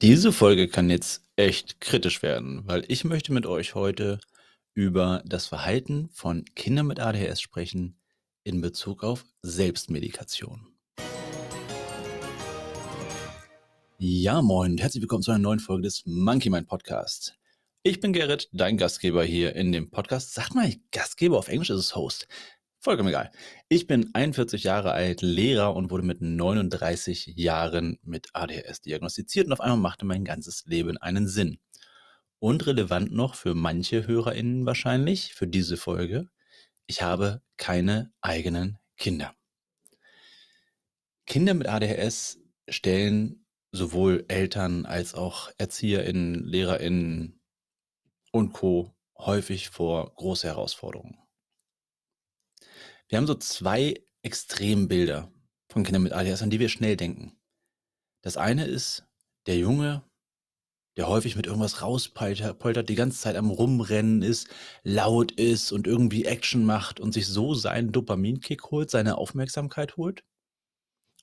Diese Folge kann jetzt echt kritisch werden, weil ich möchte mit euch heute über das Verhalten von Kindern mit ADHS sprechen in Bezug auf Selbstmedikation. Ja, moin, herzlich willkommen zu einer neuen Folge des Monkey Mind Podcast. Ich bin Gerrit, dein Gastgeber hier in dem Podcast. Sagt mal Gastgeber auf Englisch ist es Host. Vollkommen egal. Ich bin 41 Jahre alt, Lehrer und wurde mit 39 Jahren mit ADHS diagnostiziert und auf einmal machte mein ganzes Leben einen Sinn. Und relevant noch für manche HörerInnen wahrscheinlich, für diese Folge, ich habe keine eigenen Kinder. Kinder mit ADHS stellen sowohl Eltern als auch ErzieherInnen, LehrerInnen und Co. häufig vor große Herausforderungen. Wir haben so zwei Extrembilder von Kindern mit ADHS, an die wir schnell denken. Das eine ist der Junge, der häufig mit irgendwas rauspoltert, die ganze Zeit am Rumrennen ist, laut ist und irgendwie Action macht und sich so seinen Dopaminkick holt, seine Aufmerksamkeit holt.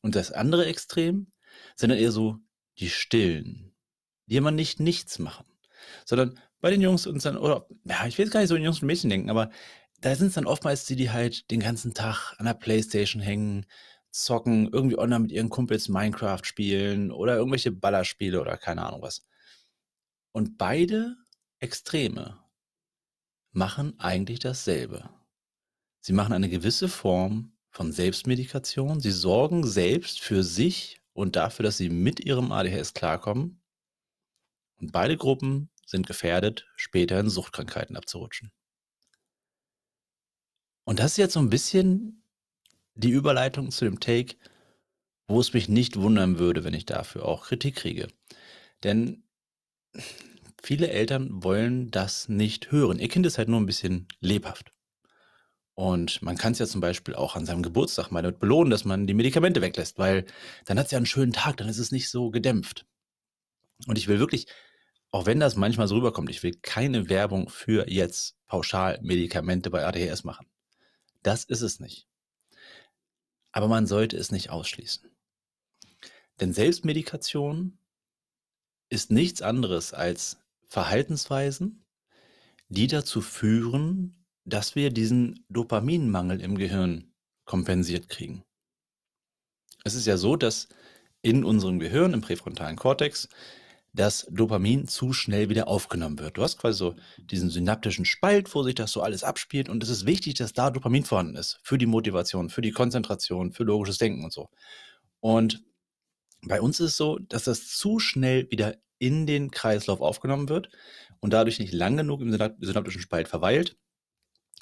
Und das andere Extrem sind dann eher so die Stillen, die immer nicht nichts machen, sondern bei den Jungs und dann, oder, ja, ich will jetzt gar nicht so in Jungs und Mädchen denken, aber da sind es dann oftmals die, die halt den ganzen Tag an der Playstation hängen, zocken, irgendwie online mit ihren Kumpels Minecraft spielen oder irgendwelche Ballerspiele oder keine Ahnung was. Und beide Extreme machen eigentlich dasselbe. Sie machen eine gewisse Form von Selbstmedikation. Sie sorgen selbst für sich und dafür, dass sie mit ihrem ADHS klarkommen. Und beide Gruppen sind gefährdet, später in Suchtkrankheiten abzurutschen. Und das ist jetzt so ein bisschen die Überleitung zu dem Take, wo es mich nicht wundern würde, wenn ich dafür auch Kritik kriege. Denn viele Eltern wollen das nicht hören. Ihr Kind ist halt nur ein bisschen lebhaft. Und man kann es ja zum Beispiel auch an seinem Geburtstag mal damit belohnen, dass man die Medikamente weglässt, weil dann hat es ja einen schönen Tag, dann ist es nicht so gedämpft. Und ich will wirklich, auch wenn das manchmal so rüberkommt, ich will keine Werbung für jetzt pauschal Medikamente bei ADHS machen. Das ist es nicht. Aber man sollte es nicht ausschließen. Denn Selbstmedikation ist nichts anderes als Verhaltensweisen, die dazu führen, dass wir diesen Dopaminmangel im Gehirn kompensiert kriegen. Es ist ja so, dass in unserem Gehirn, im präfrontalen Kortex, dass Dopamin zu schnell wieder aufgenommen wird. Du hast quasi so diesen synaptischen Spalt, wo sich das so alles abspielt und es ist wichtig, dass da Dopamin vorhanden ist für die Motivation, für die Konzentration, für logisches Denken und so. Und bei uns ist es so, dass das zu schnell wieder in den Kreislauf aufgenommen wird und dadurch nicht lang genug im synaptischen Spalt verweilt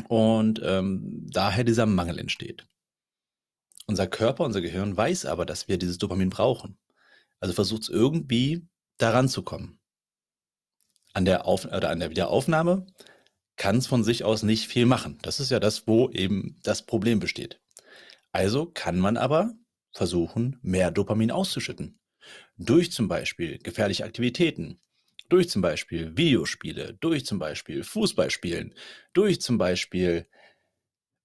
und ähm, daher dieser Mangel entsteht. Unser Körper, unser Gehirn weiß aber, dass wir dieses Dopamin brauchen. Also versucht es irgendwie daran zu kommen. An der, Auf oder an der Wiederaufnahme kann es von sich aus nicht viel machen. Das ist ja das, wo eben das Problem besteht. Also kann man aber versuchen, mehr Dopamin auszuschütten. Durch zum Beispiel gefährliche Aktivitäten, durch zum Beispiel Videospiele, durch zum Beispiel Fußballspielen, durch zum Beispiel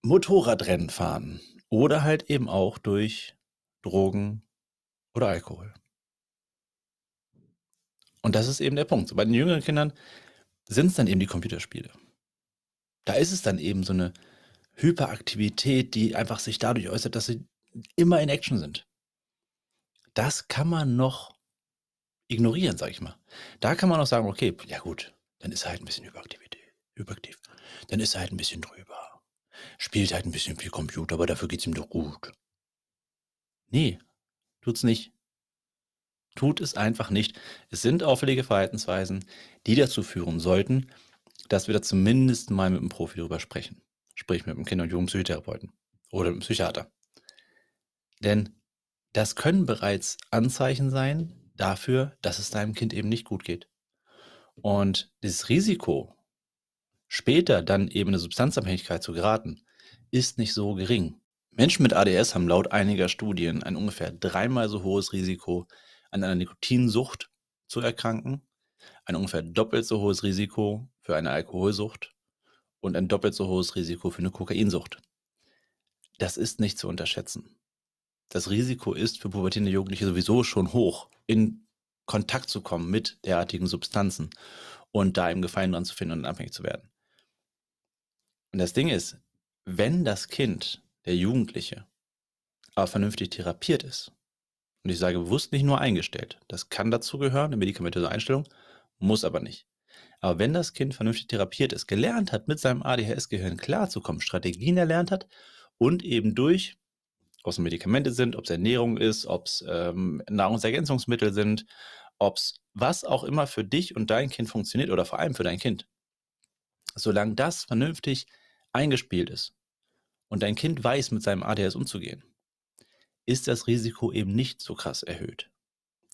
Motorradrennen fahren oder halt eben auch durch Drogen oder Alkohol. Und das ist eben der Punkt. Bei den jüngeren Kindern sind es dann eben die Computerspiele. Da ist es dann eben so eine Hyperaktivität, die einfach sich dadurch äußert, dass sie immer in Action sind. Das kann man noch ignorieren, sag ich mal. Da kann man noch sagen, okay, ja gut, dann ist er halt ein bisschen Hyperaktivität, hyperaktiv. Dann ist er halt ein bisschen drüber. Spielt halt ein bisschen viel Computer, aber dafür geht es ihm doch gut. Nee, tut's nicht. Tut es einfach nicht. Es sind auffällige Verhaltensweisen, die dazu führen sollten, dass wir da zumindest mal mit einem Profi drüber sprechen. Sprich mit einem Kinder- und Jugendpsychotherapeuten oder mit einem Psychiater. Denn das können bereits Anzeichen sein dafür, dass es deinem Kind eben nicht gut geht. Und dieses Risiko, später dann eben eine Substanzabhängigkeit zu geraten, ist nicht so gering. Menschen mit ADS haben laut einiger Studien ein ungefähr dreimal so hohes Risiko, an einer Nikotinsucht zu erkranken, ein ungefähr doppelt so hohes Risiko für eine Alkoholsucht und ein doppelt so hohes Risiko für eine Kokainsucht. Das ist nicht zu unterschätzen. Das Risiko ist für pubertierende Jugendliche sowieso schon hoch in Kontakt zu kommen mit derartigen Substanzen und da eben Gefallen dran zu finden und abhängig zu werden. Und das Ding ist, wenn das Kind, der Jugendliche, aber vernünftig therapiert ist, und ich sage bewusst nicht nur eingestellt, das kann dazu gehören, eine medikamentöse Einstellung, muss aber nicht. Aber wenn das Kind vernünftig therapiert ist, gelernt hat, mit seinem ADHS-Gehirn klarzukommen, Strategien erlernt hat und eben durch, ob es Medikamente sind, ob es Ernährung ist, ob es ähm, Nahrungsergänzungsmittel sind, ob es was auch immer für dich und dein Kind funktioniert oder vor allem für dein Kind. Solange das vernünftig eingespielt ist und dein Kind weiß, mit seinem ADHS umzugehen, ist das Risiko eben nicht so krass erhöht.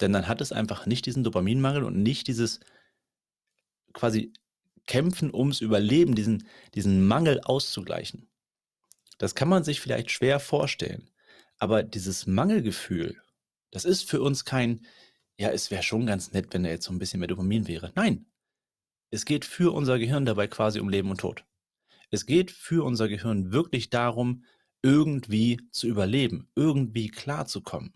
Denn dann hat es einfach nicht diesen Dopaminmangel und nicht dieses quasi Kämpfen ums Überleben, diesen, diesen Mangel auszugleichen. Das kann man sich vielleicht schwer vorstellen. Aber dieses Mangelgefühl, das ist für uns kein, ja, es wäre schon ganz nett, wenn da jetzt so ein bisschen mehr Dopamin wäre. Nein. Es geht für unser Gehirn dabei quasi um Leben und Tod. Es geht für unser Gehirn wirklich darum, irgendwie zu überleben, irgendwie klarzukommen.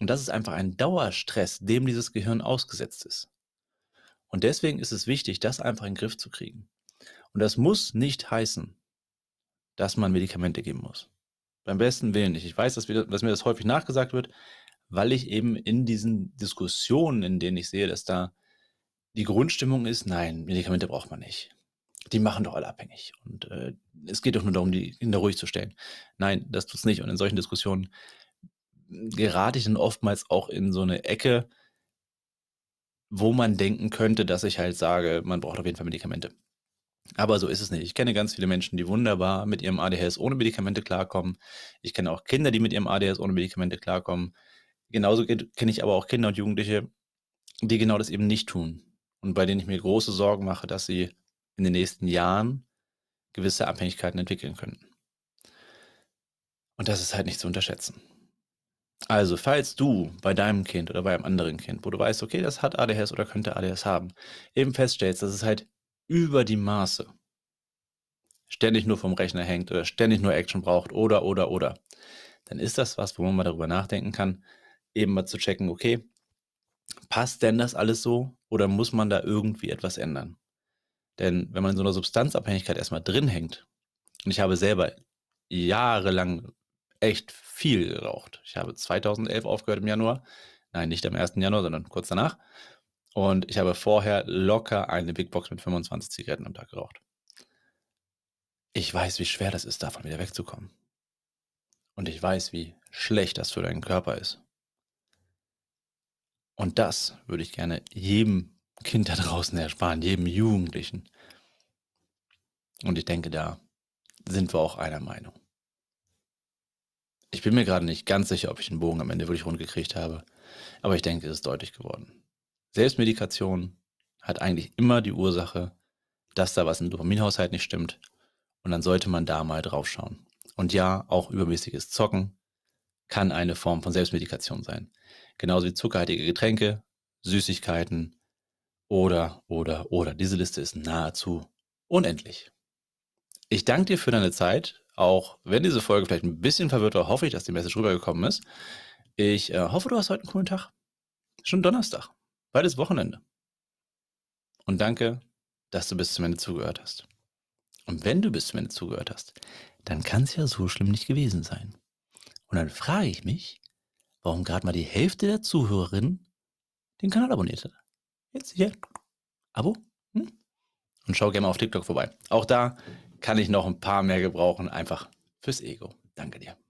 Und das ist einfach ein Dauerstress, dem dieses Gehirn ausgesetzt ist. Und deswegen ist es wichtig, das einfach in den Griff zu kriegen. Und das muss nicht heißen, dass man Medikamente geben muss. Beim besten Willen nicht. Ich weiß, dass, wir, dass mir das häufig nachgesagt wird, weil ich eben in diesen Diskussionen, in denen ich sehe, dass da die Grundstimmung ist, nein, Medikamente braucht man nicht die machen doch alle abhängig. Und äh, es geht doch nur darum, die Kinder ruhig zu stellen. Nein, das tut es nicht. Und in solchen Diskussionen gerate ich dann oftmals auch in so eine Ecke, wo man denken könnte, dass ich halt sage, man braucht auf jeden Fall Medikamente. Aber so ist es nicht. Ich kenne ganz viele Menschen, die wunderbar mit ihrem ADHS ohne Medikamente klarkommen. Ich kenne auch Kinder, die mit ihrem ADHS ohne Medikamente klarkommen. Genauso kenne ich aber auch Kinder und Jugendliche, die genau das eben nicht tun. Und bei denen ich mir große Sorgen mache, dass sie in den nächsten Jahren gewisse Abhängigkeiten entwickeln könnten. Und das ist halt nicht zu unterschätzen. Also, falls du bei deinem Kind oder bei einem anderen Kind, wo du weißt, okay, das hat ADHS oder könnte ADHS haben, eben feststellst, dass es halt über die Maße ständig nur vom Rechner hängt oder ständig nur Action braucht oder, oder, oder, dann ist das was, wo man mal darüber nachdenken kann, eben mal zu checken, okay, passt denn das alles so oder muss man da irgendwie etwas ändern? Denn wenn man in so einer Substanzabhängigkeit erstmal drin hängt, und ich habe selber jahrelang echt viel geraucht. Ich habe 2011 aufgehört im Januar. Nein, nicht am 1. Januar, sondern kurz danach. Und ich habe vorher locker eine Big Box mit 25 Zigaretten am Tag geraucht. Ich weiß, wie schwer das ist, davon wieder wegzukommen. Und ich weiß, wie schlecht das für deinen Körper ist. Und das würde ich gerne jedem Kind da draußen ersparen, jedem Jugendlichen. Und ich denke, da sind wir auch einer Meinung. Ich bin mir gerade nicht ganz sicher, ob ich den Bogen am Ende wirklich rund gekriegt habe, aber ich denke, es ist deutlich geworden. Selbstmedikation hat eigentlich immer die Ursache, dass da was im Dopaminhaushalt nicht stimmt und dann sollte man da mal drauf schauen. Und ja, auch übermäßiges Zocken kann eine Form von Selbstmedikation sein. Genauso wie zuckerhaltige Getränke, Süßigkeiten, oder, oder, oder. Diese Liste ist nahezu unendlich. Ich danke dir für deine Zeit. Auch wenn diese Folge vielleicht ein bisschen verwirrt war, hoffe ich, dass die Message rübergekommen ist. Ich äh, hoffe, du hast heute einen coolen Tag. Schon Donnerstag. Beides Wochenende. Und danke, dass du bis zum Ende zugehört hast. Und wenn du bis zum Ende zugehört hast, dann kann es ja so schlimm nicht gewesen sein. Und dann frage ich mich, warum gerade mal die Hälfte der Zuhörerinnen den Kanal abonniert hat. Jetzt hier. Abo. Hm? Und schau gerne mal auf TikTok vorbei. Auch da kann ich noch ein paar mehr gebrauchen, einfach fürs Ego. Danke dir.